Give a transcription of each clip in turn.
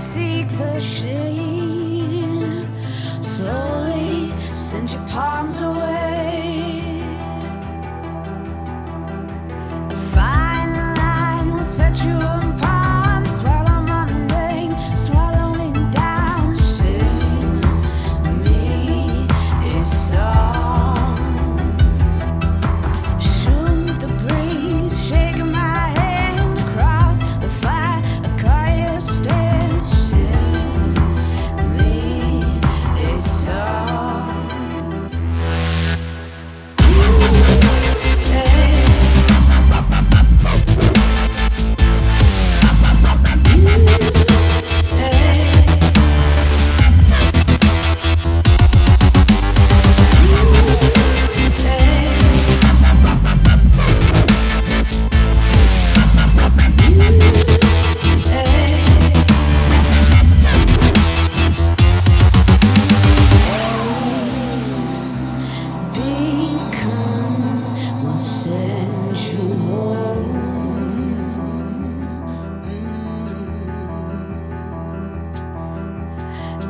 seek the shade. Slowly send your palms away. A fine line will set you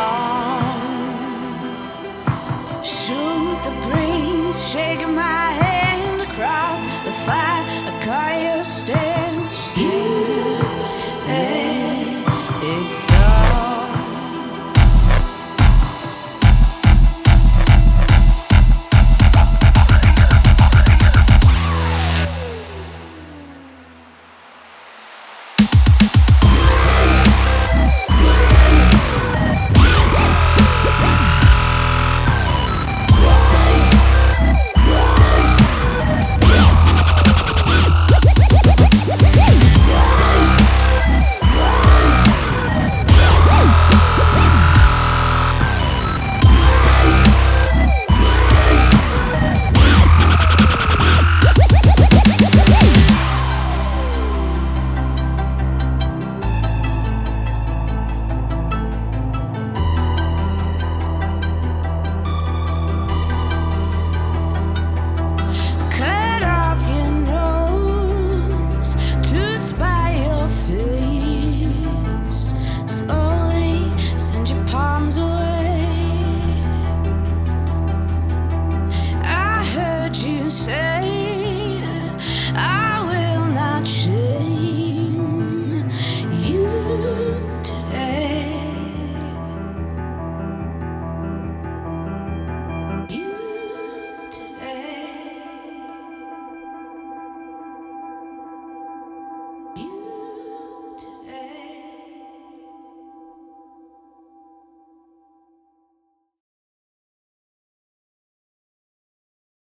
song. Shoot the breeze, shake my